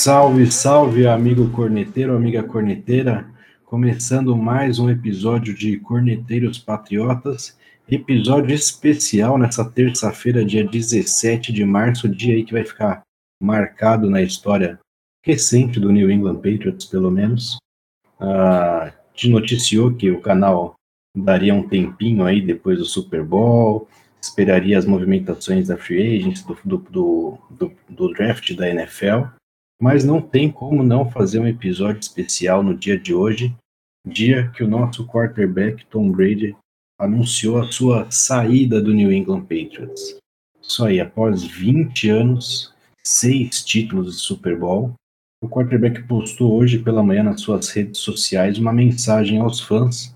Salve, salve, amigo corneteiro, amiga corneteira. Começando mais um episódio de Corneteiros Patriotas, episódio especial nessa terça-feira, dia 17 de março, dia aí que vai ficar marcado na história recente do New England Patriots, pelo menos. Uh, te noticiou que o canal daria um tempinho aí depois do Super Bowl, esperaria as movimentações da Free Agents, do, do, do, do draft da NFL mas não tem como não fazer um episódio especial no dia de hoje, dia que o nosso quarterback Tom Brady anunciou a sua saída do New England Patriots. Isso aí, após 20 anos, seis títulos de Super Bowl, o quarterback postou hoje pela manhã nas suas redes sociais uma mensagem aos fãs,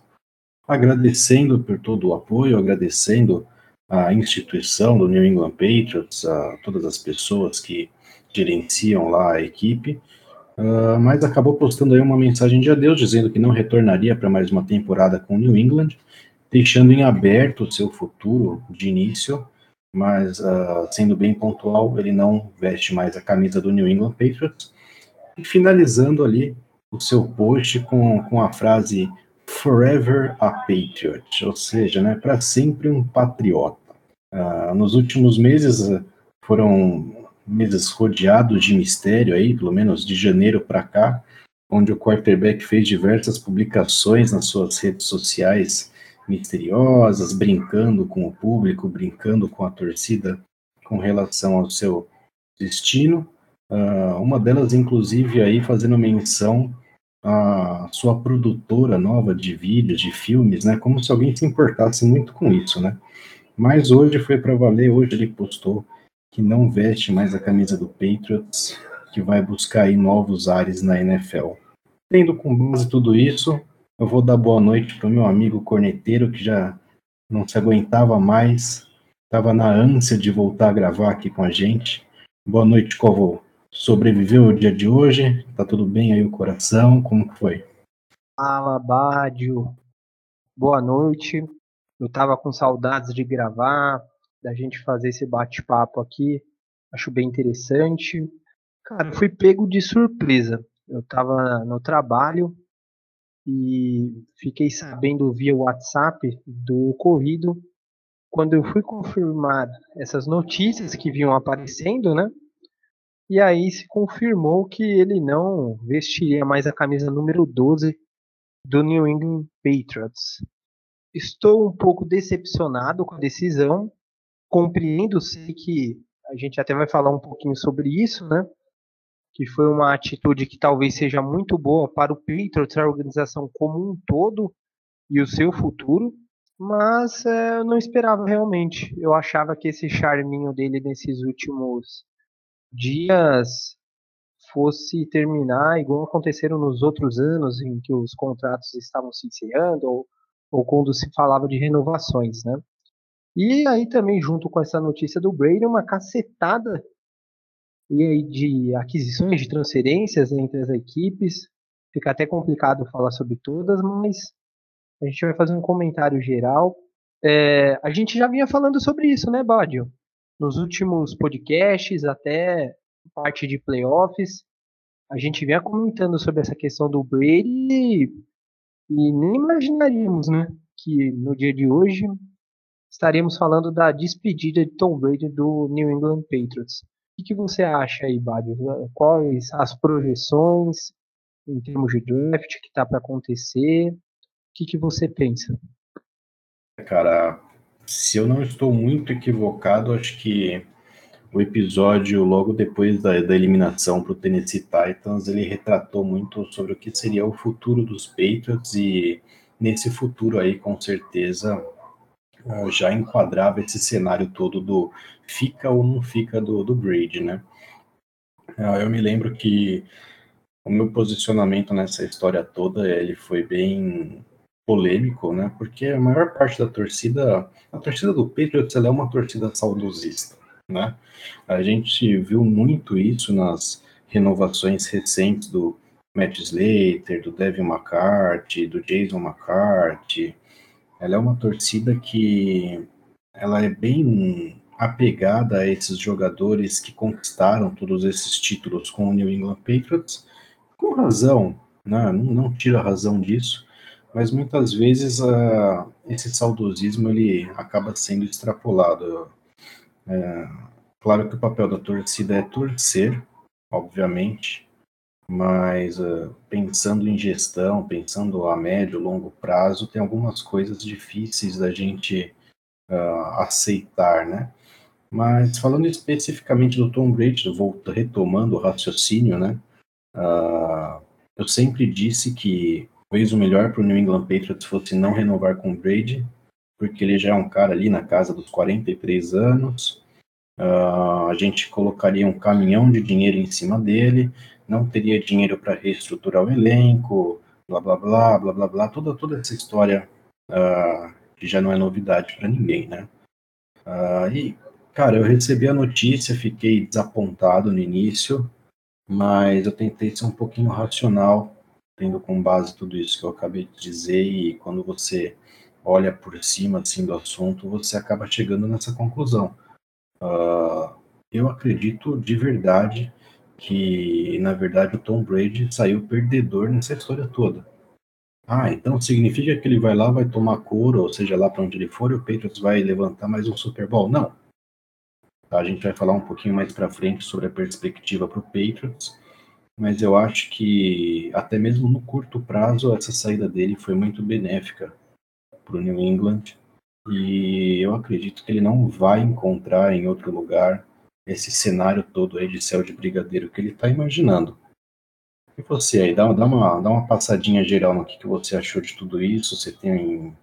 agradecendo por todo o apoio, agradecendo a instituição do New England Patriots, a todas as pessoas que gerenciam lá a equipe, uh, mas acabou postando aí uma mensagem de adeus, dizendo que não retornaria para mais uma temporada com o New England, deixando em aberto o seu futuro de início, mas uh, sendo bem pontual, ele não veste mais a camisa do New England Patriots, e finalizando ali o seu post com, com a frase Forever a Patriot, ou seja, né, para sempre um patriota. Uh, nos últimos meses foram meses rodeados de mistério aí, pelo menos de janeiro para cá, onde o quarterback fez diversas publicações nas suas redes sociais misteriosas, brincando com o público, brincando com a torcida com relação ao seu destino. Uh, uma delas, inclusive, aí fazendo menção à sua produtora nova de vídeos, de filmes, né? Como se alguém se importasse muito com isso, né? Mas hoje foi para valer, hoje ele postou que não veste mais a camisa do Patriots, que vai buscar aí novos ares na NFL. Tendo com base tudo isso, eu vou dar boa noite para o meu amigo corneteiro que já não se aguentava mais, estava na ânsia de voltar a gravar aqui com a gente. Boa noite, Covo. Sobreviveu o dia de hoje? Tá tudo bem aí o coração? Como que foi? Fala, Bádio. Boa noite. Eu tava com saudades de gravar, da gente fazer esse bate-papo aqui. Acho bem interessante. Cara, eu fui pego de surpresa. Eu estava no trabalho e fiquei sabendo via WhatsApp do ocorrido. Quando eu fui confirmar essas notícias que vinham aparecendo, né? E aí se confirmou que ele não vestiria mais a camisa número 12 do New England Patriots. Estou um pouco decepcionado com a decisão, compreendo, sei que a gente até vai falar um pouquinho sobre isso, né? Que foi uma atitude que talvez seja muito boa para o Patriots, a organização como um todo e o seu futuro, mas é, eu não esperava realmente. Eu achava que esse charminho dele nesses últimos dias fosse terminar igual aconteceram nos outros anos em que os contratos estavam se encerrando ou, ou quando se falava de renovações, né? E aí também, junto com essa notícia do Brady, uma cacetada e aí de aquisições de transferências entre as equipes. Fica até complicado falar sobre todas, mas a gente vai fazer um comentário geral. É, a gente já vinha falando sobre isso, né, Bádio? Nos últimos podcasts, até parte de playoffs, a gente vinha comentando sobre essa questão do Brady e nem imaginaríamos, né, que no dia de hoje estaremos falando da despedida de Tom Brady do New England Patriots. O que, você acha aí, Bádio? Quais as projeções em termos de draft que está para acontecer? O que, que você pensa? Cara, se eu não estou muito equivocado, acho que o episódio logo depois da, da eliminação para o Tennessee Titans, ele retratou muito sobre o que seria o futuro dos Patriots e nesse futuro aí, com certeza, já enquadrava esse cenário todo do fica ou não fica do, do Brady, né? Ah, eu me lembro que o meu posicionamento nessa história toda, ele foi bem polêmico, né? Porque a maior parte da torcida, a torcida do Patriots, ela é uma torcida saudosista, né? A gente viu muito isso nas renovações recentes do Matt Slater, do Devin McCarthy, do Jason McCarthy, ela é uma torcida que ela é bem apegada a esses jogadores que conquistaram todos esses títulos com o New England Patriots, com razão, né? não, não tira razão disso, mas muitas vezes uh, esse saudosismo ele acaba sendo extrapolado. É, claro que o papel da torcida é torcer, obviamente, mas uh, pensando em gestão, pensando a médio longo prazo, tem algumas coisas difíceis da gente uh, aceitar, né? Mas falando especificamente do Tom Brady, volto, retomando o raciocínio, né? Uh, eu sempre disse que talvez o melhor para o New England Patriots fosse não renovar com o Brady, porque ele já é um cara ali na casa dos 43 anos. A gente colocaria um caminhão de dinheiro em cima dele, não teria dinheiro para reestruturar o elenco, blá blá blá blá blá blá, toda, toda essa história uh, que já não é novidade para ninguém, né? Uh, e, cara, eu recebi a notícia, fiquei desapontado no início, mas eu tentei ser um pouquinho racional, tendo com base tudo isso que eu acabei de dizer, e quando você olha por cima assim, do assunto, você acaba chegando nessa conclusão. Uh, eu acredito de verdade que, na verdade, o Tom Brady saiu perdedor nessa história toda. Ah, então significa que ele vai lá, vai tomar couro, ou seja, lá para onde ele for, e o Patriots vai levantar mais um Super Bowl? Não. Tá, a gente vai falar um pouquinho mais para frente sobre a perspectiva para o Patriots, mas eu acho que até mesmo no curto prazo essa saída dele foi muito benéfica para o New England e eu acredito que ele não vai encontrar em outro lugar esse cenário todo aí de céu de brigadeiro que ele está imaginando. E você aí, dá, dá, uma, dá uma passadinha geral no que, que você achou de tudo isso, você tem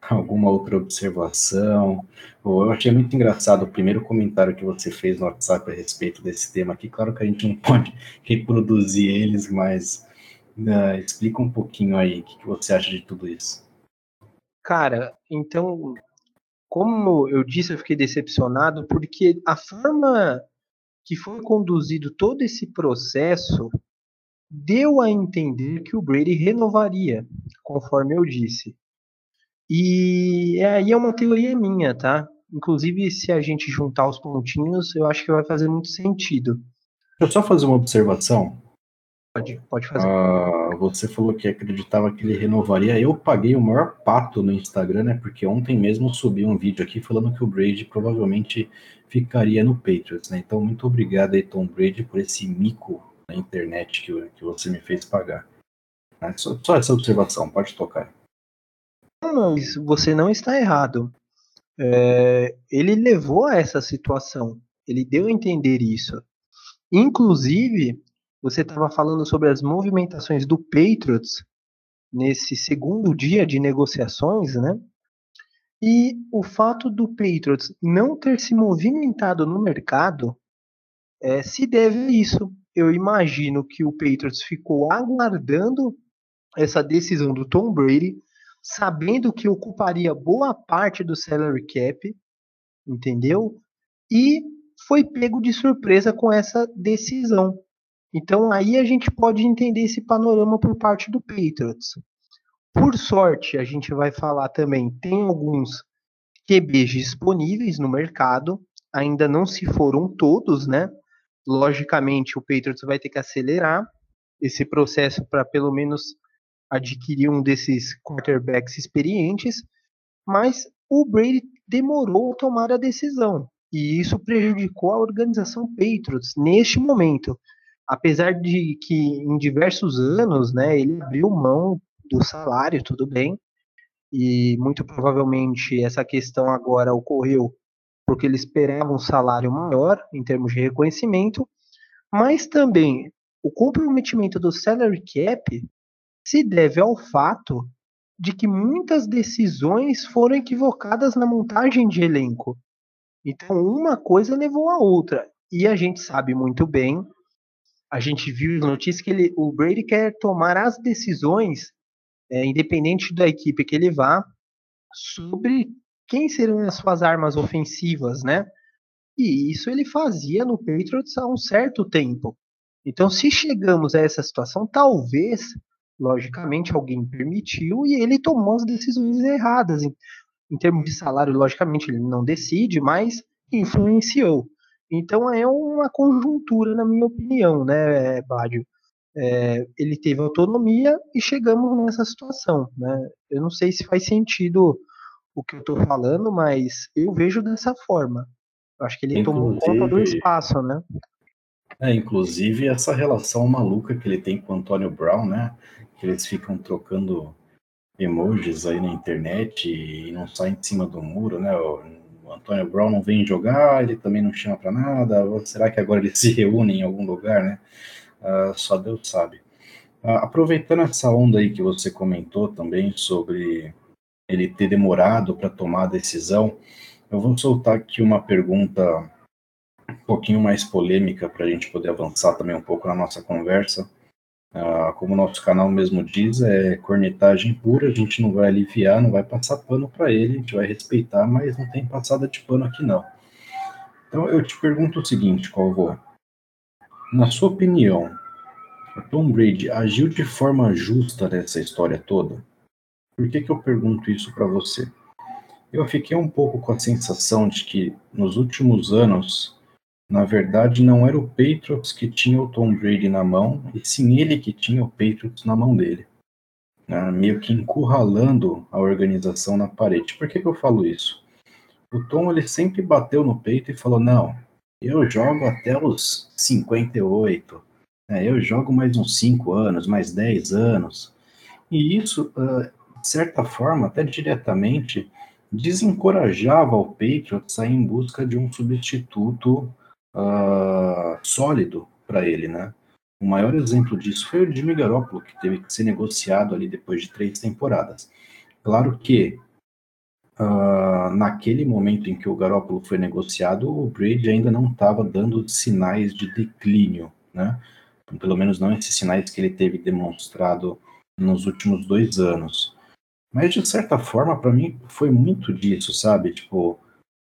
alguma outra observação? Eu achei muito engraçado o primeiro comentário que você fez no WhatsApp a respeito desse tema aqui. Claro que a gente não pode reproduzir eles, mas uh, explica um pouquinho aí o que, que você acha de tudo isso. Cara, então como eu disse, eu fiquei decepcionado porque a forma que foi conduzido todo esse processo deu a entender que o Brady renovaria, conforme eu disse. E aí é uma teoria minha, tá? Inclusive, se a gente juntar os pontinhos, eu acho que vai fazer muito sentido. Deixa eu só fazer uma observação. Pode, pode fazer. Uh, você falou que acreditava que ele renovaria. Eu paguei o maior pato no Instagram, né? Porque ontem mesmo subi um vídeo aqui falando que o Brady provavelmente ficaria no Patriots, né? Então, muito obrigado aí, Tom Brady, por esse mico na internet que, que você me fez pagar. É só, só, essa observação, pode tocar. Não, você não está errado. É, ele levou a essa situação. Ele deu a entender isso. Inclusive, você estava falando sobre as movimentações do Patriots nesse segundo dia de negociações, né? E o fato do Patriots não ter se movimentado no mercado é, se deve a isso. Eu imagino que o Patriots ficou aguardando essa decisão do Tom Brady, sabendo que ocuparia boa parte do salary cap, entendeu? E foi pego de surpresa com essa decisão. Então aí a gente pode entender esse panorama por parte do Patriots. Por sorte, a gente vai falar também, tem alguns QBs disponíveis no mercado, ainda não se foram todos, né? Logicamente, o Patriots vai ter que acelerar esse processo para pelo menos adquirir um desses quarterbacks experientes, mas o Brady demorou a tomar a decisão e isso prejudicou a organização Patriots neste momento apesar de que em diversos anos, né, ele abriu mão do salário, tudo bem, e muito provavelmente essa questão agora ocorreu porque ele esperava um salário maior em termos de reconhecimento, mas também o comprometimento do salary cap se deve ao fato de que muitas decisões foram equivocadas na montagem de elenco. Então, uma coisa levou a outra. E a gente sabe muito bem a gente viu notícias que ele, o Brady quer tomar as decisões, é, independente da equipe que ele vá, sobre quem serão as suas armas ofensivas, né? E isso ele fazia no Patriots há um certo tempo. Então, se chegamos a essa situação, talvez, logicamente, alguém permitiu e ele tomou as decisões erradas. Em, em termos de salário, logicamente, ele não decide, mas influenciou. Então é uma conjuntura, na minha opinião, né, Bádio? É, ele teve autonomia e chegamos nessa situação, né? Eu não sei se faz sentido o que eu estou falando, mas eu vejo dessa forma. Eu acho que ele inclusive, tomou conta do espaço, né? É, inclusive essa relação maluca que ele tem com o Antônio Brown, né? Que eles ficam trocando emojis aí na internet e não saem de cima do muro, né? O, Antônio Brown não vem jogar, ele também não chama para nada. Será que agora eles se reúnem em algum lugar, né? Uh, só Deus sabe. Uh, aproveitando essa onda aí que você comentou também sobre ele ter demorado para tomar a decisão, eu vou soltar aqui uma pergunta um pouquinho mais polêmica para a gente poder avançar também um pouco na nossa conversa. Uh, como o nosso canal mesmo diz, é cornetagem pura, a gente não vai aliviar, não vai passar pano para ele, a gente vai respeitar, mas não tem passada de pano aqui não. Então eu te pergunto o seguinte, Calvo. Na sua opinião, o Tom Brady agiu de forma justa nessa história toda? Por que, que eu pergunto isso para você? Eu fiquei um pouco com a sensação de que nos últimos anos, na verdade, não era o Patriots que tinha o Tom Brady na mão, e sim ele que tinha o Patriots na mão dele. Né? Meio que encurralando a organização na parede. Por que, que eu falo isso? O Tom ele sempre bateu no peito e falou: Não, eu jogo até os 58, né? eu jogo mais uns 5 anos, mais 10 anos. E isso uh, de certa forma, até diretamente, desencorajava o Patriots a ir em busca de um substituto uh, sólido para ele, né? O maior exemplo disso foi o Jimmy Garoppolo, que teve que ser negociado ali depois de três temporadas. Claro que uh, naquele momento em que o Garoppolo foi negociado, o Brady ainda não estava dando sinais de declínio, né? Pelo menos não esses sinais que ele teve demonstrado nos últimos dois anos. Mas de certa forma, para mim, foi muito disso, sabe? Tipo,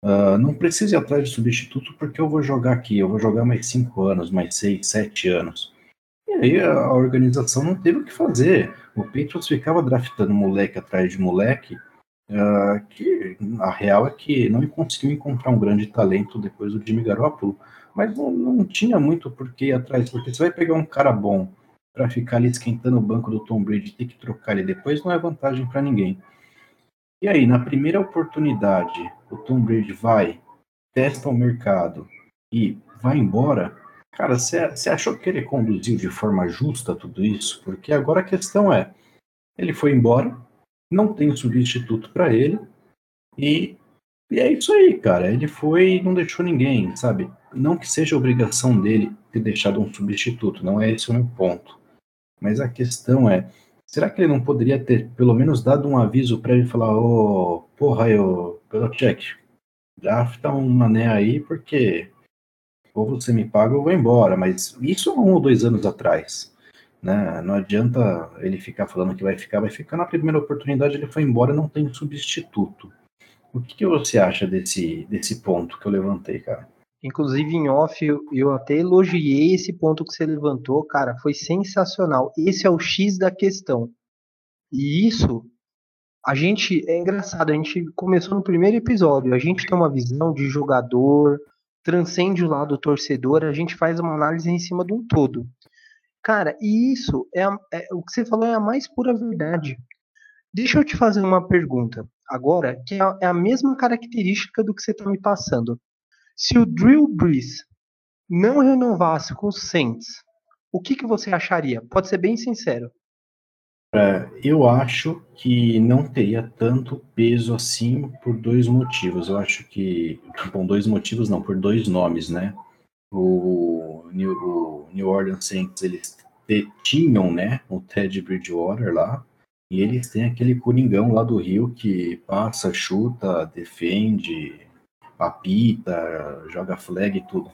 uh, não precisa ir atrás de substituto porque eu vou jogar aqui, eu vou jogar mais cinco anos, mais seis, sete anos. E aí a organização não teve o que fazer. O Patriots ficava draftando moleque atrás de moleque, uh, que a real é que não conseguiu encontrar um grande talento depois do Jimmy Garoppolo, mas não, não tinha muito por que ir atrás, porque você vai pegar um cara bom para ficar ali esquentando o banco do Tom Brady, ter que trocar ele depois não é vantagem para ninguém. E aí, na primeira oportunidade, o Tom Brady vai, testa o mercado e vai embora. Cara, você achou que ele conduziu de forma justa tudo isso? Porque agora a questão é: ele foi embora, não tem substituto para ele, e, e é isso aí, cara. Ele foi e não deixou ninguém, sabe? Não que seja obrigação dele ter deixado um substituto, não é esse o meu ponto. Mas a questão é, será que ele não poderia ter pelo menos dado um aviso prévio e falar, ô, oh, porra, eu, pelo check, drafta um mané aí, porque ou você me paga ou eu vou embora. Mas isso um ou dois anos atrás. Né? Não adianta ele ficar falando que vai ficar, vai ficar na primeira oportunidade, ele foi embora não tem substituto. O que, que você acha desse, desse ponto que eu levantei, cara? Inclusive em off, eu até elogiei esse ponto que você levantou, cara, foi sensacional. Esse é o X da questão. E isso, a gente, é engraçado, a gente começou no primeiro episódio, a gente tem uma visão de jogador, transcende o lado torcedor, a gente faz uma análise em cima de um todo. Cara, e isso, é, é o que você falou é a mais pura verdade. Deixa eu te fazer uma pergunta agora, que é a, é a mesma característica do que você está me passando. Se o Drew Brees não renovasse com o Saints, o que, que você acharia? Pode ser bem sincero. Eu acho que não teria tanto peso assim por dois motivos. Eu acho que, bom, dois motivos não, por dois nomes, né? O New, o New Orleans Saints, eles tinham, né, o Ted Bridgewater lá, e eles têm aquele coringão lá do Rio que passa, chuta, defende, apita, joga flag e tudo.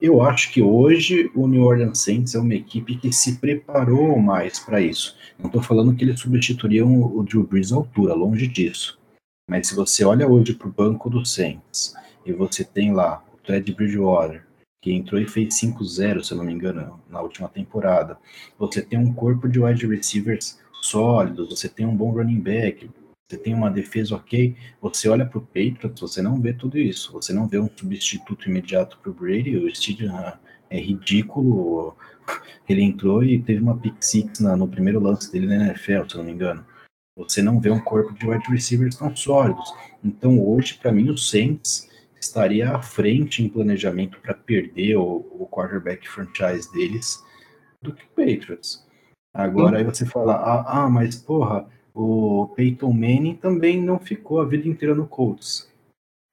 Eu acho que hoje o New Orleans Saints é uma equipe que se preparou mais para isso. Não estou falando que eles substituiriam o Drew Brees à altura, longe disso. Mas se você olha hoje para o banco do Saints e você tem lá o Ted Bridgewater, que entrou e fez 5-0, se eu não me engano, na última temporada. Você tem um corpo de wide receivers sólidos, você tem um bom running back, você tem uma defesa ok, você olha para o Patriots, você não vê tudo isso, você não vê um substituto imediato para o Brady, o Steven é ridículo, ele entrou e teve uma pick six na, no primeiro lance dele na NFL, se não me engano. Você não vê um corpo de wide receivers tão sólidos. Então hoje, para mim, o Saints estaria à frente em planejamento para perder o, o, quarterback franchise deles do que o Patriots. Agora aí você fala, ah, ah, mas porra, o Peyton Manning também não ficou a vida inteira no Colts.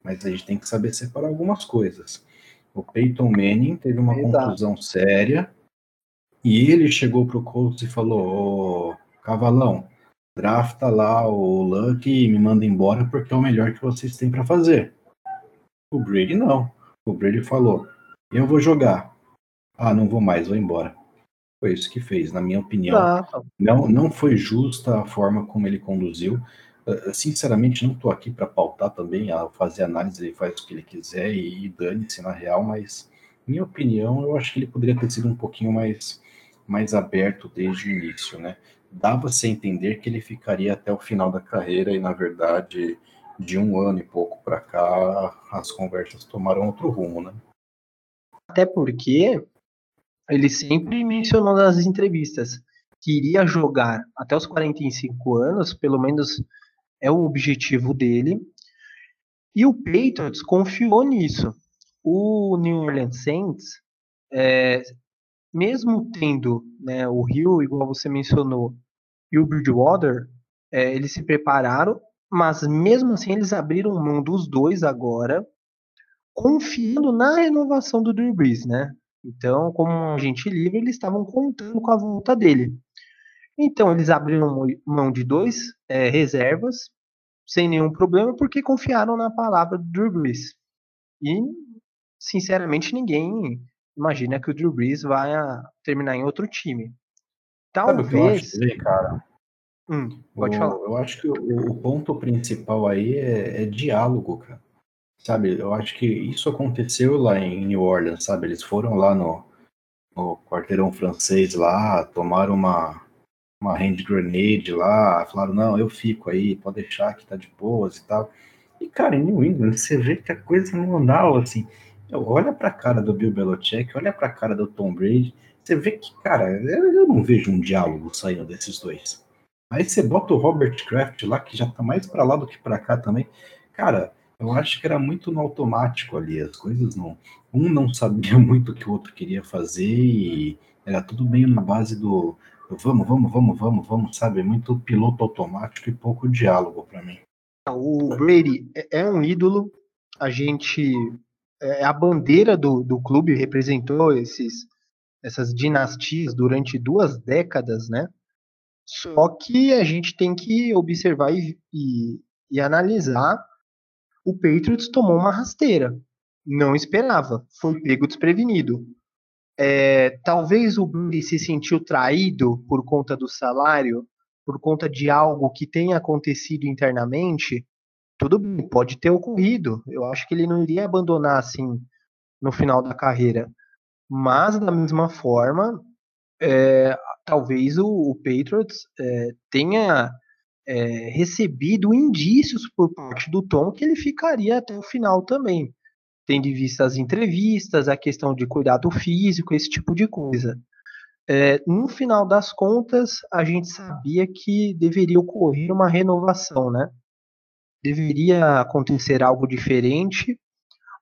Mas a gente tem que saber separar algumas coisas. O Peyton Manning teve uma Exato. contusão séria e ele chegou pro Colts e falou: Ô, Cavalão, drafta lá o Luck e me manda embora porque é o melhor que vocês têm para fazer. O Brady não. O Brady falou: Eu vou jogar. Ah, não vou mais, vou embora. Foi isso que fez, na minha opinião. Não, não foi justa a forma como ele conduziu. Uh, sinceramente, não estou aqui para pautar também, a fazer análise, ele faz o que ele quiser e, e dane-se na real, mas, minha opinião, eu acho que ele poderia ter sido um pouquinho mais, mais aberto desde o início, né? Dava-se a entender que ele ficaria até o final da carreira e, na verdade, de um ano e pouco para cá, as conversas tomaram outro rumo, né? Até porque ele sempre mencionou nas entrevistas que iria jogar até os 45 anos, pelo menos é o objetivo dele. E o Patriots confiou nisso. O New Orleans Saints, é, mesmo tendo né, o Rio, igual você mencionou, e o Bridgewater, é, eles se prepararam, mas mesmo assim eles abriram mão dos dois agora, confiando na renovação do Drew Brees, né? Então, como um agente livre, eles estavam contando com a volta dele. Então, eles abriram mão de dois é, reservas, sem nenhum problema, porque confiaram na palavra do Drew Brees. E, sinceramente, ninguém imagina que o Drew Brees vai terminar em outro time. Talvez. Sabe que eu acho, cara? Hum, pode o, falar. Eu acho que o, o ponto principal aí é, é diálogo, cara. Sabe, eu acho que isso aconteceu lá em New Orleans, sabe? Eles foram lá no, no quarteirão francês lá, tomaram uma, uma hand grenade lá, falaram, não, eu fico aí, pode deixar que tá de boas e tal. E, cara, em New England, você vê que a coisa não andava assim. Olha pra cara do Bill Belichick, olha pra cara do Tom Brady, você vê que, cara, eu não vejo um diálogo saindo desses dois. Aí você bota o Robert Kraft lá, que já tá mais pra lá do que pra cá também. Cara, eu acho que era muito no automático ali, as coisas não. Um não sabia muito o que o outro queria fazer e era tudo meio na base do vamos, vamos, vamos, vamos, vamos, sabe? Muito piloto automático e pouco diálogo para mim. O Brady é, é um ídolo, a gente é a bandeira do, do clube, representou esses, essas dinastias durante duas décadas, né? Só que a gente tem que observar e, e, e analisar o Patriots tomou uma rasteira. Não esperava, foi pego desprevenido. É, talvez o Brady se sentiu traído por conta do salário, por conta de algo que tenha acontecido internamente. Tudo bem, pode ter ocorrido. Eu acho que ele não iria abandonar assim no final da carreira. Mas, da mesma forma, é, talvez o, o Patriots é, tenha é, recebido indícios por parte do Tom que ele ficaria até o final também, tendo em vista as entrevistas, a questão de cuidado físico, esse tipo de coisa. É, no final das contas, a gente sabia que deveria ocorrer uma renovação, né? Deveria acontecer algo diferente,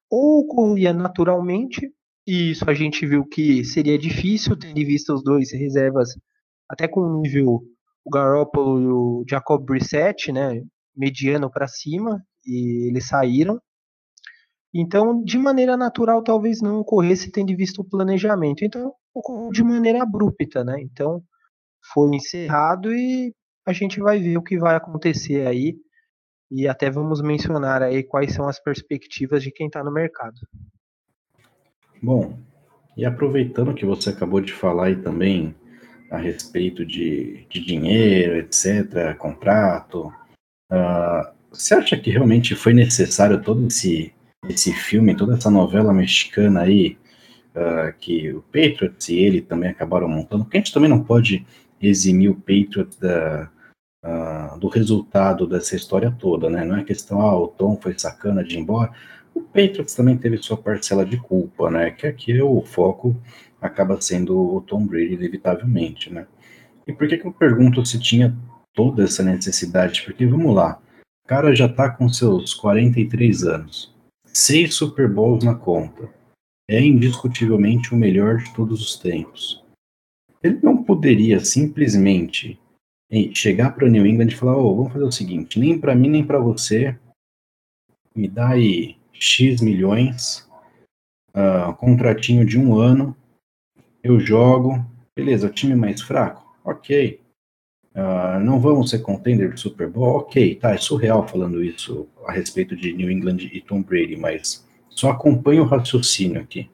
ou ocorria naturalmente, e isso a gente viu que seria difícil, tendo em vista os dois reservas até com um nível o Garoppolo e o Jacob Brissett, né, mediano para cima, e eles saíram. Então, de maneira natural, talvez não ocorresse tendo visto o planejamento. Então, ocorreu de maneira abrupta, né? Então, foi encerrado e a gente vai ver o que vai acontecer aí. E até vamos mencionar aí quais são as perspectivas de quem está no mercado. Bom, e aproveitando que você acabou de falar aí também a respeito de, de dinheiro, etc., contrato. Uh, você acha que realmente foi necessário todo esse, esse filme, toda essa novela mexicana aí, uh, que o Patriots e ele também acabaram montando? Porque a gente também não pode eximir o Patriots da, uh, do resultado dessa história toda, né? Não é questão, ah, o Tom foi sacana de ir embora. O Patriots também teve sua parcela de culpa, né? Que aqui o foco acaba sendo o Tom Brady, inevitavelmente, né? E por que, que eu pergunto se tinha toda essa necessidade? Porque, vamos lá, o cara já tá com seus 43 anos, seis Super Bowls na conta, é indiscutivelmente o melhor de todos os tempos. Ele não poderia simplesmente chegar para o New England e falar: oh, vamos fazer o seguinte, nem para mim nem para você, me dá aí X milhões, uh, contratinho de um ano, eu jogo, beleza, o time mais fraco, ok. Uh, não vamos ser contender do Super Bowl, ok, tá, é surreal falando isso a respeito de New England e Tom Brady, mas só acompanha o raciocínio aqui.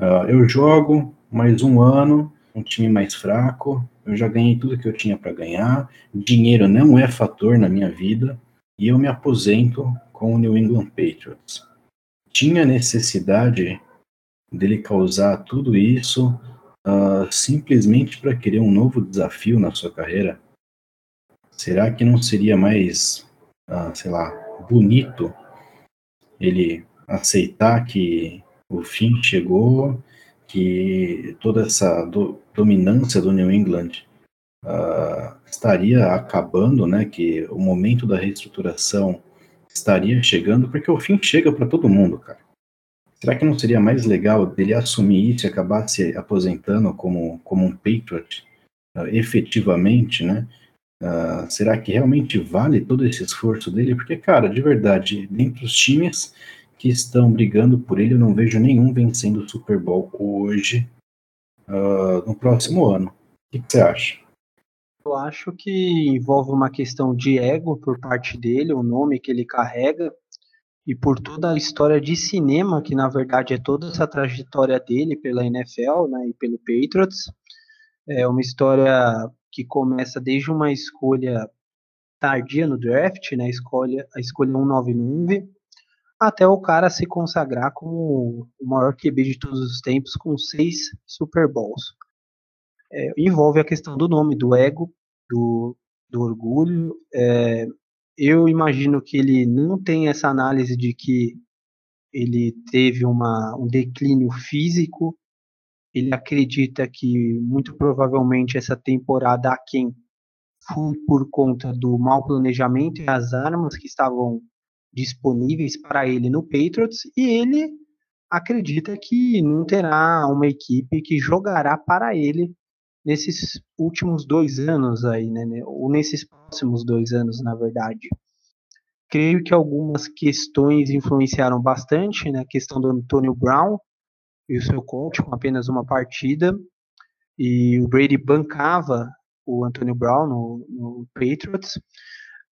Uh, eu jogo mais um ano, um time mais fraco, eu já ganhei tudo que eu tinha para ganhar, dinheiro não é fator na minha vida, e eu me aposento com o New England Patriots. Tinha necessidade dele causar tudo isso uh, simplesmente para querer um novo desafio na sua carreira? Será que não seria mais, uh, sei lá, bonito ele aceitar que o fim chegou, que toda essa do, dominância do New England uh, estaria acabando, né? Que o momento da reestruturação estaria chegando, porque o fim chega para todo mundo, cara. Será que não seria mais legal dele assumir isso e acabar se aposentando como, como um Patriot uh, efetivamente, né? Uh, será que realmente vale todo esse esforço dele? Porque, cara, de verdade, dentre os times que estão brigando por ele, eu não vejo nenhum vencendo o Super Bowl hoje, uh, no próximo ano. O que, que você acha? Eu acho que envolve uma questão de ego por parte dele, o nome que ele carrega, e por toda a história de cinema, que na verdade é toda essa trajetória dele pela NFL né, e pelo Patriots. É uma história que começa desde uma escolha tardia no draft, né, a escolha, a escolha 199, até o cara se consagrar como o maior QB de todos os tempos, com seis Super Bowls. É, envolve a questão do nome, do ego, do, do orgulho. É, eu imagino que ele não tem essa análise de que ele teve uma, um declínio físico. Ele acredita que muito provavelmente essa temporada a quem foi por conta do mau planejamento e as armas que estavam disponíveis para ele no Patriots e ele acredita que não terá uma equipe que jogará para ele nesses últimos dois anos aí, né, né? Ou nesses próximos dois anos, na verdade. Creio que algumas questões influenciaram bastante, né? A questão do Antonio Brown e o seu coach com apenas uma partida. E o Brady bancava o Antonio Brown no, no Patriots.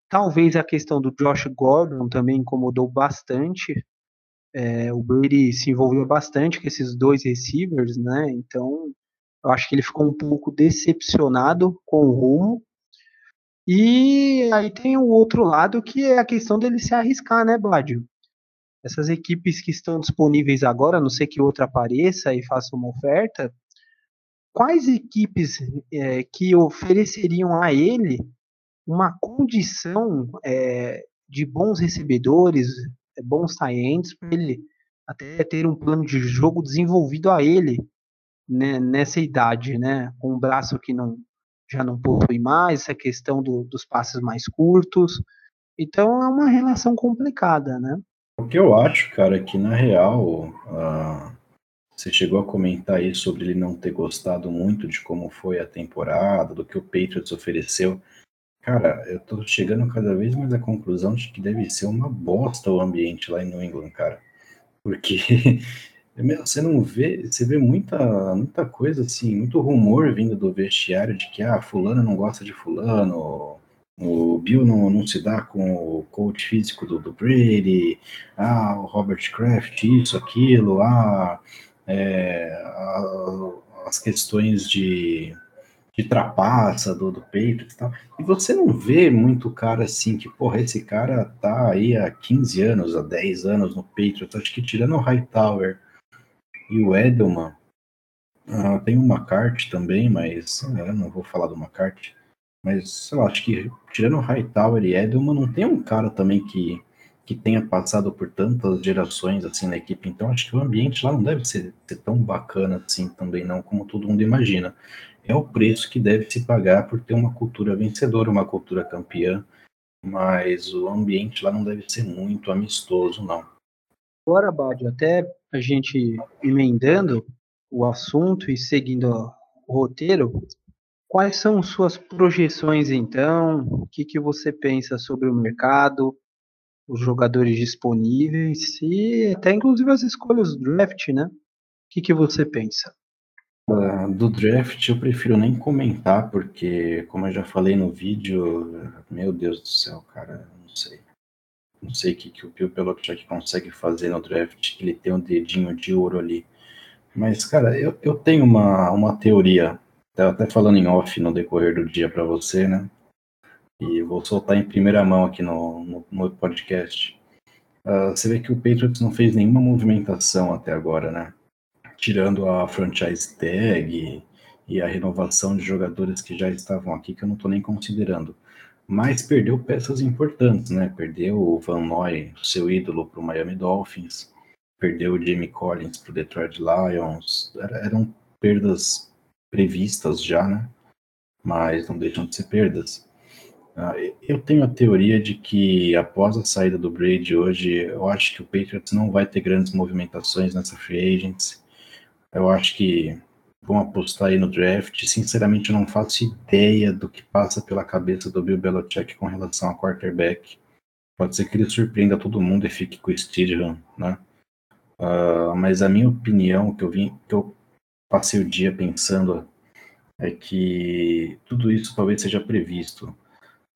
Talvez a questão do Josh Gordon também incomodou bastante. É, o Brady se envolveu bastante com esses dois receivers, né? Então, eu acho que ele ficou um pouco decepcionado com o rumo. E aí tem o outro lado que é a questão dele se arriscar, né, Bladio? Essas equipes que estão disponíveis agora, a não sei que outra apareça e faça uma oferta, quais equipes é, que ofereceriam a ele uma condição é, de bons recebedores, é, bons clientes, para ele até ter um plano de jogo desenvolvido a ele né, nessa idade, né? Com um braço que não já não possui mais, essa questão do, dos passes mais curtos. Então é uma relação complicada, né? O que eu acho, cara, é que na real uh, você chegou a comentar aí sobre ele não ter gostado muito de como foi a temporada, do que o Patriots ofereceu. Cara, eu tô chegando cada vez mais à conclusão de que deve ser uma bosta o ambiente lá em New England, cara. Porque você não vê, você vê muita, muita coisa assim, muito rumor vindo do vestiário de que ah, fulano não gosta de fulano, o Bill não, não se dá com o coach físico do, do Brady, ah, o Robert Kraft, isso, aquilo, ah, é, as questões de de trapaça do, do peito e tal. E você não vê muito cara assim que, porra, esse cara tá aí há 15 anos, há 10 anos no peito. Acho que tirando o Hightower e o Edelman, uh, tem o McCarthy também, mas uh, não vou falar do McCarthy. Mas, sei lá, acho que tirando o Hightower e Edelman, não tem um cara também que, que tenha passado por tantas gerações assim na equipe. Então, acho que o ambiente lá não deve ser, ser tão bacana assim também, não, como todo mundo imagina. É o preço que deve se pagar por ter uma cultura vencedora, uma cultura campeã, mas o ambiente lá não deve ser muito amistoso, não. Agora, Bádio, até a gente emendando o assunto e seguindo o roteiro, quais são suas projeções então? O que, que você pensa sobre o mercado, os jogadores disponíveis e até inclusive as escolhas do draft, né? O que, que você pensa? Uh, do draft eu prefiro nem comentar, porque, como eu já falei no vídeo, meu Deus do céu, cara, não sei. Não sei o que, que o Bill Belichick consegue fazer no draft, que ele tem um dedinho de ouro ali. Mas, cara, eu, eu tenho uma, uma teoria, até falando em off no decorrer do dia para você, né? E vou soltar em primeira mão aqui no, no, no podcast. Uh, você vê que o Patriots não fez nenhuma movimentação até agora, né? Tirando a franchise tag e a renovação de jogadores que já estavam aqui, que eu não estou nem considerando mas perdeu peças importantes, né? Perdeu o Van Noy, seu ídolo, para o Miami Dolphins, perdeu o Jamie Collins para o Detroit Lions, eram perdas previstas já, né? Mas não deixam de ser perdas. Ah, eu tenho a teoria de que após a saída do Brady hoje, eu acho que o Patriots não vai ter grandes movimentações nessa free agency. Eu acho que vão apostar aí no draft. Sinceramente, eu não faço ideia do que passa pela cabeça do Bill Belichick com relação a quarterback. Pode ser que ele surpreenda todo mundo e fique com o Stidham, né? Uh, mas a minha opinião, que eu vim, que eu passei o dia pensando, é que tudo isso talvez seja previsto.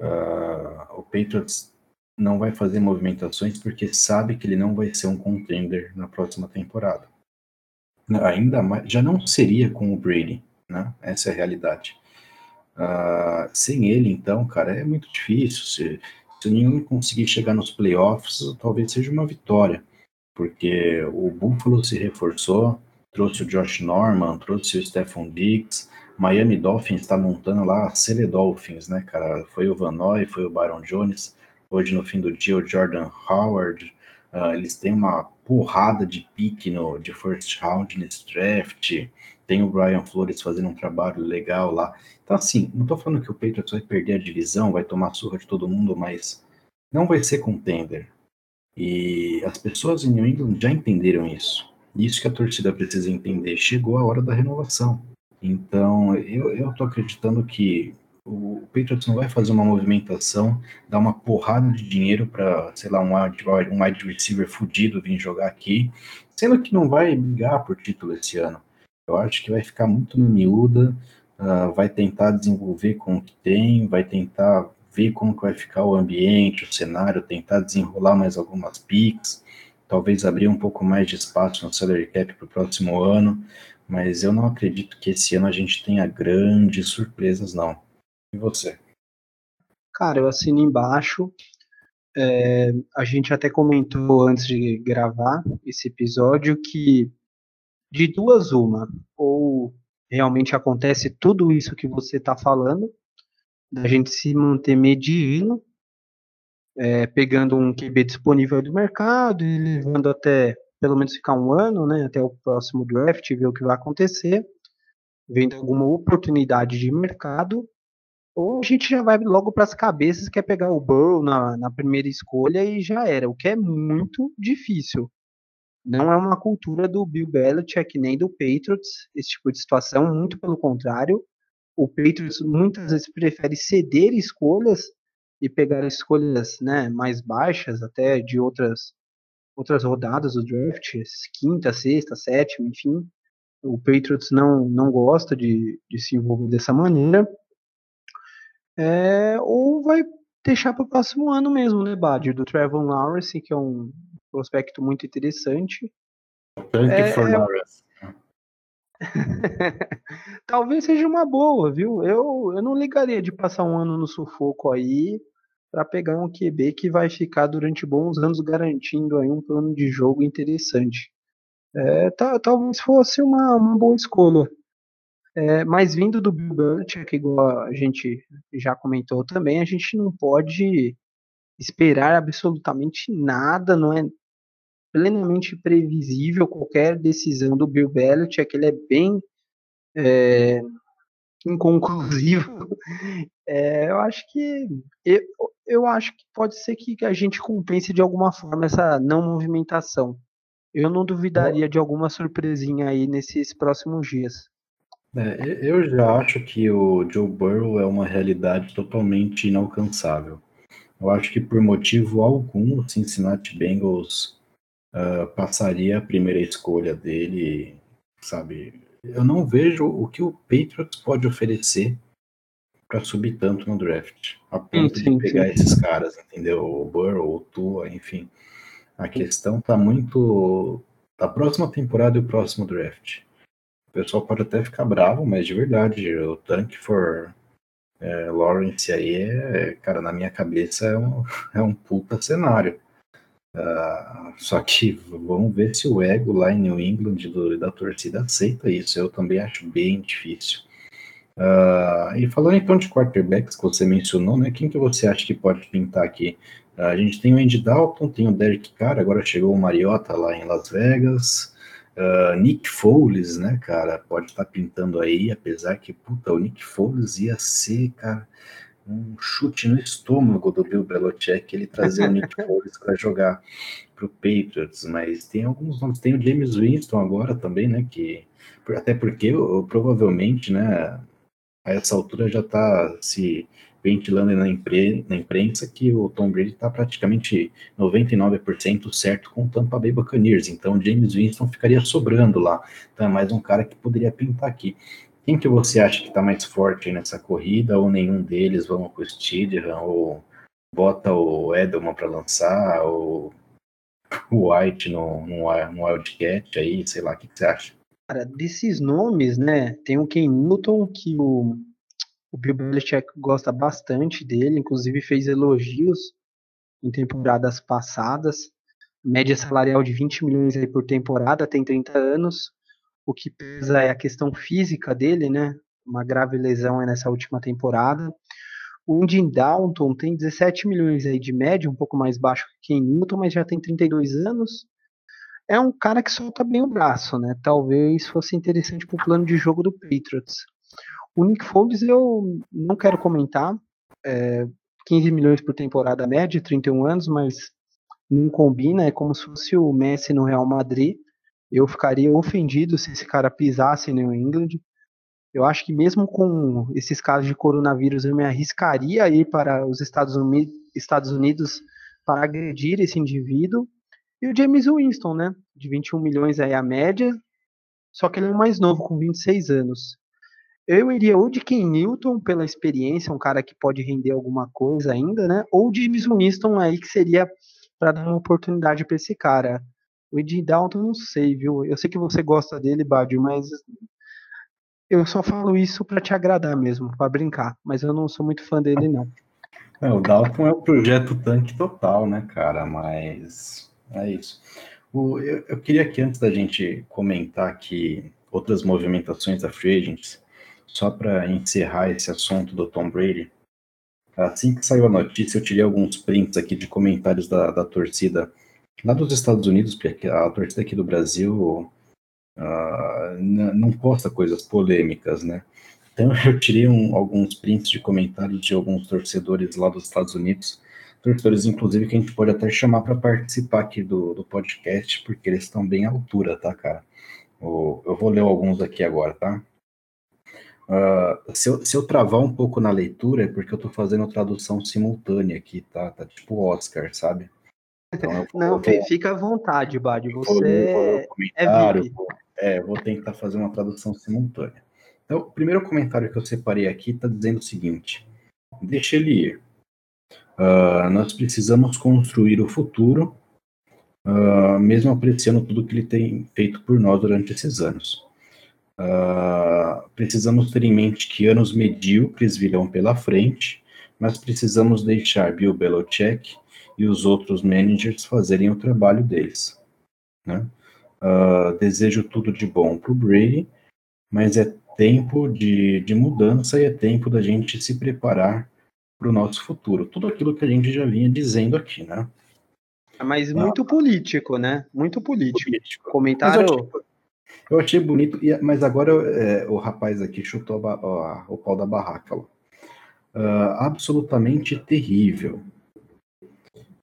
Uh, o Patriots não vai fazer movimentações porque sabe que ele não vai ser um contender na próxima temporada ainda mais, já não seria com o Brady, né? Essa é a realidade. Uh, sem ele, então, cara, é muito difícil. Se, se nenhum conseguir chegar nos playoffs, talvez seja uma vitória, porque o Buffalo se reforçou, trouxe o Josh Norman, trouxe o Stephon Diggs, Miami Dolphins está montando lá a Cele Dolphins, né, cara? Foi o Van Noy, foi o Byron Jones, hoje no fim do dia o Jordan Howard, uh, eles têm uma porrada de pique no, de first round nesse draft. Tem o Brian Flores fazendo um trabalho legal lá. Então, assim, não tô falando que o Patriots vai perder a divisão, vai tomar surra de todo mundo, mas não vai ser contender. E as pessoas em New England já entenderam isso. Isso que a torcida precisa entender. Chegou a hora da renovação. Então, eu, eu tô acreditando que o Patriots não vai fazer uma movimentação, dar uma porrada de dinheiro para, sei lá, um wide, um wide receiver fudido vir jogar aqui, sendo que não vai brigar por título esse ano. Eu acho que vai ficar muito miúda, uh, vai tentar desenvolver com o que tem, vai tentar ver como que vai ficar o ambiente, o cenário, tentar desenrolar mais algumas picks, talvez abrir um pouco mais de espaço no salary cap para o próximo ano, mas eu não acredito que esse ano a gente tenha grandes surpresas, não. E você? Cara, eu assino embaixo. É, a gente até comentou antes de gravar esse episódio que de duas uma, ou realmente acontece tudo isso que você está falando, da gente se manter medindo, é, pegando um QB disponível do mercado e levando até pelo menos ficar um ano, né, até o próximo draft, ver o que vai acontecer, vendo alguma oportunidade de mercado, ou a gente já vai logo para as cabeças, quer pegar o Burrow na, na primeira escolha e já era, o que é muito difícil. Não é uma cultura do Bill Belichick nem do Patriots, esse tipo de situação, muito pelo contrário. O Patriots muitas vezes prefere ceder escolhas e pegar escolhas né, mais baixas, até de outras, outras rodadas do draft, quinta, sexta, sétima, enfim. O Patriots não, não gosta de, de se envolver dessa maneira. É, ou vai deixar para o próximo ano mesmo, né, Bad? Do Trevor Lawrence, que é um prospecto muito interessante. Thank é, for é... Lawrence. Talvez seja uma boa, viu? Eu, eu não ligaria de passar um ano no sufoco aí para pegar um QB que vai ficar durante bons anos garantindo aí um plano de jogo interessante. É, tá, talvez fosse uma, uma boa escolha. É, mas vindo do Bill Belichick, igual a gente já comentou também, a gente não pode esperar absolutamente nada, não é plenamente previsível qualquer decisão do Bill Belichick, ele é bem é, inconclusivo. É, eu acho que eu, eu acho que pode ser que a gente compense de alguma forma essa não movimentação. Eu não duvidaria de alguma surpresinha aí nesses próximos dias. É, eu já acho que o Joe Burrow é uma realidade totalmente inalcançável. Eu acho que por motivo algum o Cincinnati Bengals uh, passaria a primeira escolha dele, sabe? eu não vejo o que o Patriots pode oferecer para subir tanto no draft, a ponto sim, de pegar sim. esses caras, entendeu? O Burrow, o Tua, enfim. A questão tá muito da próxima temporada e o próximo draft. Pessoal pode até ficar bravo, mas de verdade, o Tank for é, Lawrence aí é, cara, na minha cabeça é um, é um puta cenário. Uh, só que vamos ver se o ego lá em New England do, da torcida aceita isso. Eu também acho bem difícil. Uh, e falando então de quarterbacks que você mencionou, né? Quem que você acha que pode pintar aqui? Uh, a gente tem o Andy Dalton, tem o Derek Carr, agora chegou o Mariota lá em Las Vegas. Nick Foles, né, cara, pode estar tá pintando aí, apesar que, puta, o Nick Foles ia ser, cara, um chute no estômago do Bill Belichick ele trazer o Nick Foles para jogar para o Patriots, mas tem alguns nomes, tem o James Winston agora também, né, que até porque eu, provavelmente, né, a essa altura já está se ventilando na, impre, na imprensa que o Tom Brady está praticamente 99% certo com o Tampa Bay Buccaneers, então James Winston ficaria sobrando lá, então é mais um cara que poderia pintar aqui. Quem que você acha que está mais forte nessa corrida? Ou nenhum deles? Vamos com o Stidham? Ou bota o Edelman para lançar? Ou o White no, no, no Wildcat aí? Sei lá, o que, que você acha? Cara, desses nomes, né? Tem o Ken Newton, que o, o Bill Belichick gosta bastante dele, inclusive fez elogios em temporadas passadas. Média salarial de 20 milhões aí por temporada, tem 30 anos. O que pesa é a questão física dele, né? Uma grave lesão nessa última temporada. O Indy Dalton tem 17 milhões aí de média, um pouco mais baixo que Ken Newton, mas já tem 32 anos. É um cara que solta bem o braço, né? Talvez fosse interessante para o plano de jogo do Patriots. O Nick Foles eu não quero comentar. É, 15 milhões por temporada média, 31 anos, mas não combina. É como se fosse o Messi no Real Madrid. Eu ficaria ofendido se esse cara pisasse em New England. Eu acho que mesmo com esses casos de coronavírus, eu me arriscaria a ir para os Estados Unidos, Estados Unidos para agredir esse indivíduo. E o James Winston, né? De 21 milhões aí a média, só que ele é o mais novo, com 26 anos. Eu iria ou de Ken Newton, pela experiência, um cara que pode render alguma coisa ainda, né? Ou James Winston aí, que seria para dar uma oportunidade para esse cara. O Ed Dalton, não sei, viu? Eu sei que você gosta dele, Badio, mas eu só falo isso para te agradar mesmo, para brincar. Mas eu não sou muito fã dele, não. É, o Dalton é o projeto tanque total, né, cara? Mas é isso. O, eu, eu, queria que antes da gente comentar aqui outras movimentações da Free Agents, só para encerrar esse assunto do Tom Brady, assim que saiu a notícia, eu tirei alguns prints aqui de comentários da, da torcida Lá dos Estados Unidos, porque a torcida aqui do Brasil uh, não posta coisas polêmicas, né? Então eu tirei um, alguns prints de comentários de alguns torcedores lá dos Estados Unidos, torcedores inclusive que a gente pode até chamar para participar aqui do, do podcast, porque eles estão bem à altura, tá, cara? Eu vou ler alguns aqui agora, tá? Uh, se, eu, se eu travar um pouco na leitura é porque eu estou fazendo tradução simultânea aqui, tá? Tá tipo Oscar, sabe? Então, não, vou, fica à vontade, Bad. Você é VIP. É, vou tentar fazer uma tradução simultânea. Então, o primeiro comentário que eu separei aqui está dizendo o seguinte: deixa ele ir. Uh, nós precisamos construir o futuro, uh, mesmo apreciando tudo que ele tem feito por nós durante esses anos. Uh, precisamos ter em mente que anos medíocres virão pela frente, mas precisamos deixar Bill Belichick e os outros managers fazerem o trabalho deles. Né? Uh, desejo tudo de bom para o Brady, mas é tempo de, de mudança e é tempo da gente se preparar para o nosso futuro. Tudo aquilo que a gente já vinha dizendo aqui, né? Mas muito ah, político, né? Muito político. político. Comentário. Eu achei, bonito, mas agora é, o rapaz aqui chutou ó, o pau da barraca. Uh, absolutamente terrível.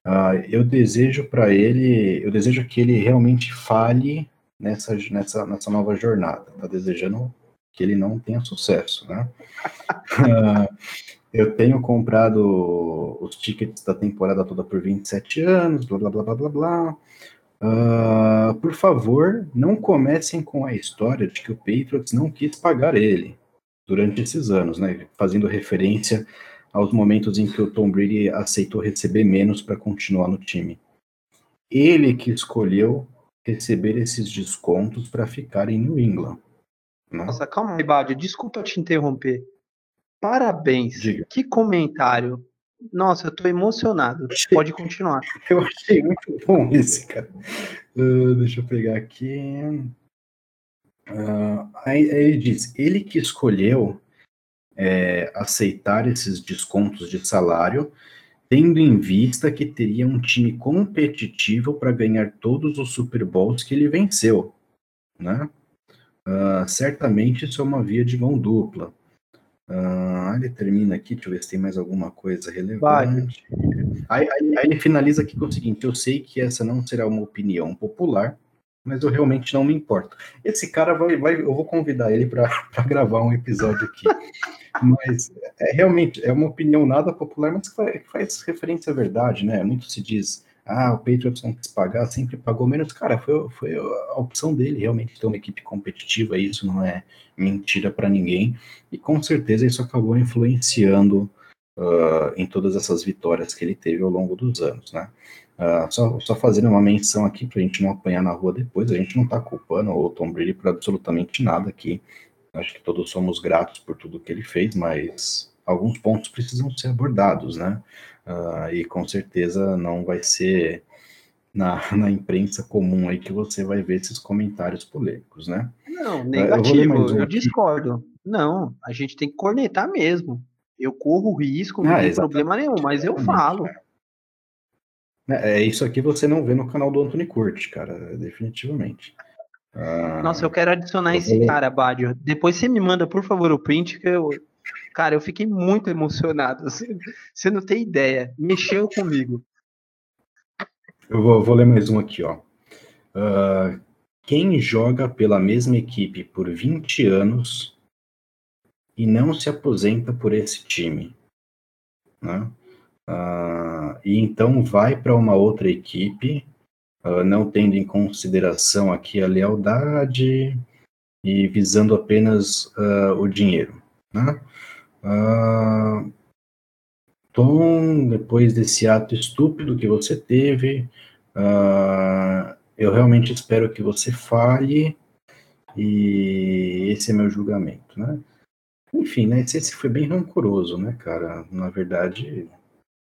Uh, eu desejo para ele, eu desejo que ele realmente fale nessa, nessa, nessa nova jornada. Tá desejando que ele não tenha sucesso, né? uh, eu tenho comprado os tickets da temporada toda por 27 anos, blá blá blá blá blá blá. Uh, por favor, não comecem com a história de que o Patriots não quis pagar ele durante esses anos, né? Fazendo referência aos momentos em que o Tom Brady aceitou receber menos para continuar no time. Ele que escolheu receber esses descontos para ficar em New England. Né? Nossa, calma aí, desculpa te interromper. Parabéns. Diga. Que comentário. Nossa, eu tô emocionado. Achei, Pode continuar. Eu achei muito bom esse, cara. Uh, deixa eu pegar aqui. Uh, aí, aí, ele diz: ele que escolheu é, aceitar esses descontos de salário, tendo em vista que teria um time competitivo para ganhar todos os Super Bowls que ele venceu, né? Uh, certamente isso é uma via de mão dupla. Uh, ele termina aqui, deixa eu ver se tem mais alguma coisa relevante. Aí, aí, aí, ele finaliza aqui com o seguinte: eu sei que essa não será uma opinião popular, mas eu realmente não me importo. Esse cara vai, vai eu vou convidar ele para gravar um episódio aqui. mas é realmente é uma opinião nada popular, mas que faz, que faz referência à verdade, né? Muito se diz, ah, o Patriots não quis pagar, sempre pagou menos. Cara, foi, foi a opção dele realmente ter uma equipe competitiva, isso não é mentira para ninguém. E com certeza isso acabou influenciando uh, em todas essas vitórias que ele teve ao longo dos anos, né? Uh, só, só fazendo uma menção aqui para a gente não apanhar na rua depois, a gente não está culpando o Tom Brady por absolutamente nada aqui. Acho que todos somos gratos por tudo que ele fez, mas alguns pontos precisam ser abordados, né? Uh, e com certeza não vai ser na, na imprensa comum aí que você vai ver esses comentários polêmicos, né? Não, negativo, eu, eu discordo. Não, a gente tem que cornetar mesmo. Eu corro risco, não ah, tem problema nenhum, mas eu falo. É, é, isso aqui você não vê no canal do Anthony Curti, cara, definitivamente. Ah, Nossa, eu quero adicionar eu esse vou... cara, Bádio. Depois você me manda, por favor, o print, que eu. Cara, eu fiquei muito emocionado. Você, você não tem ideia. Mexeu comigo. Eu vou, vou ler mais um aqui, ó. Uh, quem joga pela mesma equipe por 20 anos e não se aposenta por esse time, né? Uh, e então vai para uma outra equipe, uh, não tendo em consideração aqui a lealdade e visando apenas o dinheiro. Né? Tom, depois desse ato estúpido que você teve, eu realmente espero que você fale e esse é meu julgamento, né? Enfim, né? Esse foi bem rancoroso, né, cara? Na verdade,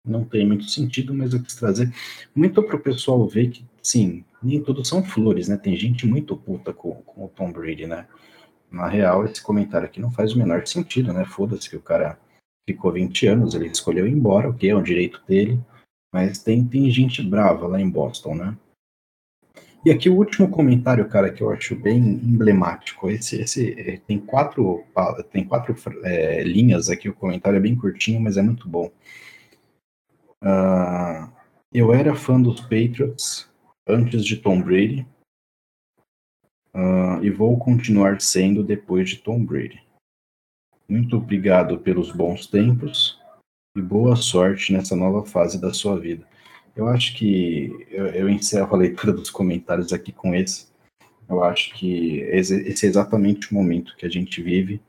não tem muito sentido, mas eu quis trazer muito para o pessoal ver que, sim, nem tudo são flores, né? Tem gente muito puta com, com o Tom Brady, né? Na real, esse comentário aqui não faz o menor sentido, né? Foda-se que o cara ficou 20 anos, ele escolheu ir embora, o que é um direito dele, mas tem, tem gente brava lá em Boston, né? E aqui o último comentário, cara, que eu acho bem emblemático. Esse, esse tem quatro, tem quatro é, linhas aqui, o comentário é bem curtinho, mas é muito bom. Uh, eu era fã dos Patriots antes de Tom Brady uh, e vou continuar sendo depois de Tom Brady. Muito obrigado pelos bons tempos e boa sorte nessa nova fase da sua vida. Eu acho que eu, eu encerro a leitura dos comentários aqui com esse. Eu acho que esse é exatamente o momento que a gente vive.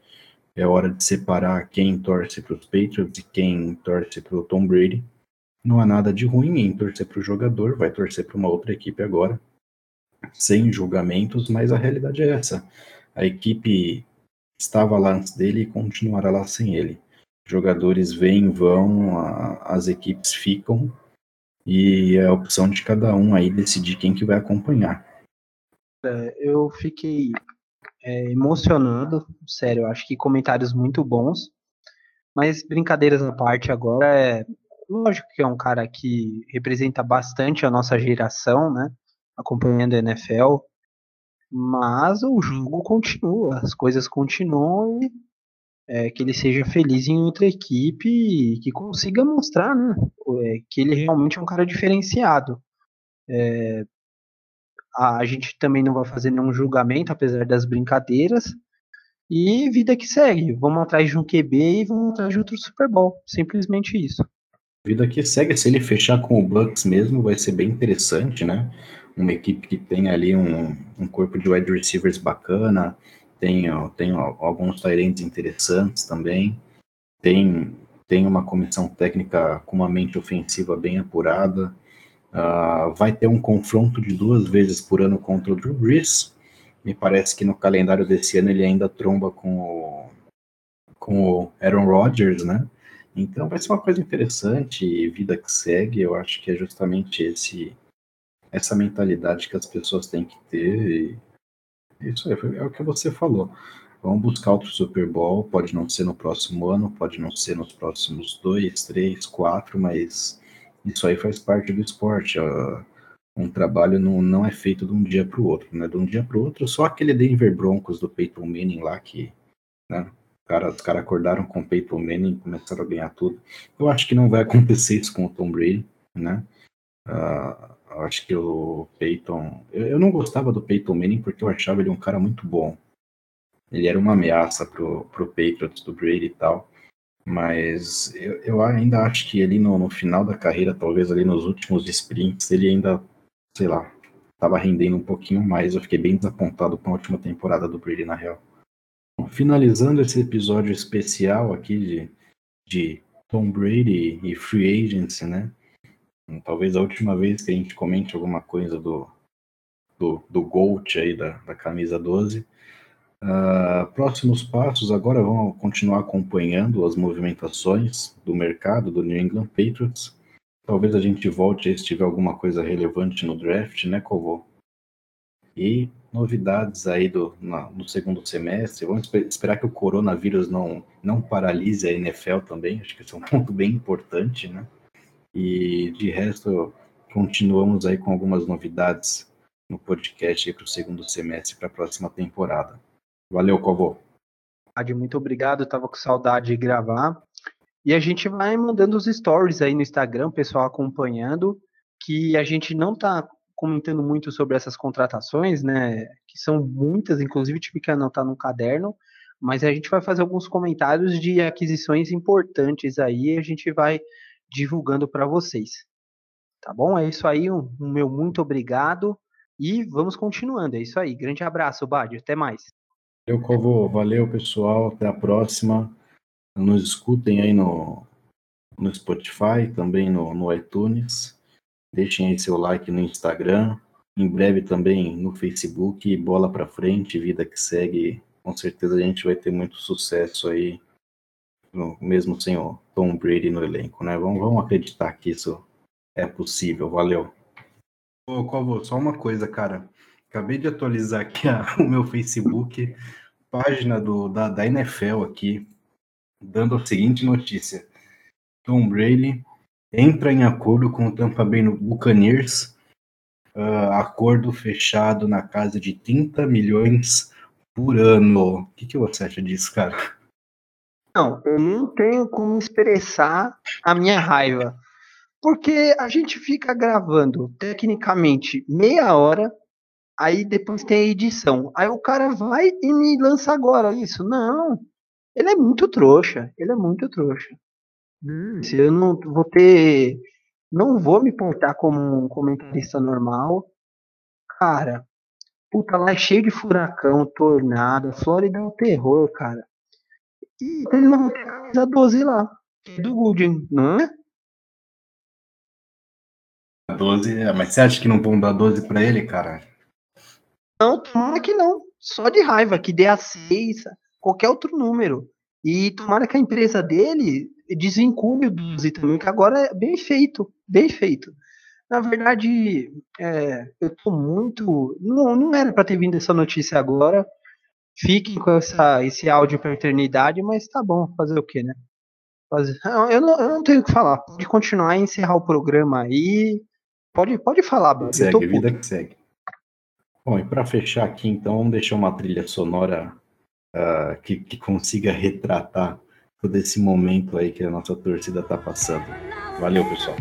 É hora de separar quem torce para os Patriots e quem torce para o Tom Brady não há nada de ruim em torcer para o jogador, vai torcer para uma outra equipe agora, sem julgamentos, mas a realidade é essa. A equipe estava lá antes dele e continuará lá sem ele. Jogadores vêm, vão, a, as equipes ficam e é a opção de cada um aí decidir quem que vai acompanhar. É, eu fiquei é, emocionado, sério, acho que comentários muito bons. Mas brincadeiras à parte agora é lógico que é um cara que representa bastante a nossa geração, né? Acompanhando a NFL. Mas o jogo continua, as coisas continuam e é, que ele seja feliz em outra equipe e que consiga mostrar né, é, que ele realmente é um cara diferenciado. É, a gente também não vai fazer nenhum julgamento, apesar das brincadeiras. E vida que segue. Vamos atrás de um QB e vamos atrás de outro Super Bowl. Simplesmente isso. Vida que segue, se ele fechar com o Bucks mesmo, vai ser bem interessante, né? Uma equipe que tem ali um, um corpo de wide receivers bacana, tem, tem alguns Tyrants interessantes também, tem, tem uma comissão técnica com uma mente ofensiva bem apurada, uh, vai ter um confronto de duas vezes por ano contra o Drew Brees, me parece que no calendário desse ano ele ainda tromba com o, com o Aaron Rodgers, né? Então vai ser uma coisa interessante, vida que segue, eu acho que é justamente esse essa mentalidade que as pessoas têm que ter. isso é, é o que você falou. Vamos buscar outro Super Bowl, pode não ser no próximo ano, pode não ser nos próximos dois, três, quatro, mas isso aí faz parte do esporte. Um trabalho não, não é feito de um dia para o outro, né? De um dia para o outro, só aquele Denver Broncos do Peyton Manning lá que, né? Cara, os caras acordaram com o Peyton Manning começaram a ganhar tudo. Eu acho que não vai acontecer isso com o Tom Brady, né? Uh, acho que o Peyton. Eu, eu, não gostava do Peyton Manning porque eu achava ele um cara muito bom. Ele era uma ameaça pro, pro Patriots do Brady e tal. Mas eu, eu ainda acho que ali no, no, final da carreira, talvez ali nos últimos sprints, ele ainda, sei lá, estava rendendo um pouquinho mais. Eu fiquei bem desapontado com a última temporada do Brady, na real. Finalizando esse episódio especial aqui de, de Tom Brady e Free Agency, né? Talvez a última vez que a gente comente alguma coisa do, do, do Gold aí, da, da camisa 12. Uh, próximos passos agora vão continuar acompanhando as movimentações do mercado do New England Patriots. Talvez a gente volte aí se tiver alguma coisa relevante no draft, né, Covô? E novidades aí do, na, no segundo semestre. Vamos esperar que o coronavírus não, não paralise a NFL também. Acho que esse é um ponto bem importante, né? E de resto, continuamos aí com algumas novidades no podcast para o segundo semestre, para a próxima temporada. Valeu, Covô. Muito obrigado, estava com saudade de gravar. E a gente vai mandando os stories aí no Instagram, pessoal acompanhando, que a gente não está comentando muito sobre essas contratações, né? Que são muitas, inclusive tive que anotar no caderno, mas a gente vai fazer alguns comentários de aquisições importantes aí, a gente vai divulgando para vocês. Tá bom? É isso aí, um, um, meu muito obrigado e vamos continuando. É isso aí. Grande abraço, Bad. Até mais. Valeu, Covo. Valeu, pessoal. Até a próxima. Nos escutem aí no, no Spotify, também no, no iTunes. Deixem aí seu like no Instagram. Em breve também no Facebook. Bola para frente, vida que segue. Com certeza a gente vai ter muito sucesso aí mesmo sem o Tom Brady no elenco, né? Vamos, vamos acreditar que isso é possível. Valeu. Ô, Covo, só uma coisa, cara. Acabei de atualizar aqui a, o meu Facebook, página do, da, da NFL aqui, dando a seguinte notícia. Tom Brady entra em acordo com o Tampa Bay Buccaneers, uh, acordo fechado na casa de 30 milhões por ano. O que, que você acha disso, cara? Não, eu não tenho como expressar a minha raiva. Porque a gente fica gravando tecnicamente meia hora, aí depois tem a edição. Aí o cara vai e me lança agora isso. Não. Ele é muito trouxa. Ele é muito trouxa. Hum. Se eu não vou ter. Não vou me portar como um comentarista normal. Cara, puta, lá é cheio de furacão, tornado. Flórida é um terror, cara. E ele não tem a camisa 12 lá, do Gooding, não é? 12, é, mas você acha que não vão dar 12 pra ele, cara? Não, tomara que não. Só de raiva, que dê a 6, qualquer outro número. E tomara que a empresa dele desencube o 12 também, que agora é bem feito, bem feito. Na verdade, é, eu tô muito. Não, não era para ter vindo essa notícia agora, fiquem com essa, esse áudio pra eternidade, mas tá bom, fazer o quê, né? Fazer... Eu, não, eu não tenho o que falar. Pode continuar e encerrar o programa aí. Pode, pode falar, Bob. Segue, vida que segue. Bom, e para fechar aqui, então, vamos deixar uma trilha sonora uh, que, que consiga retratar todo esse momento aí que a nossa torcida tá passando. Valeu, pessoal.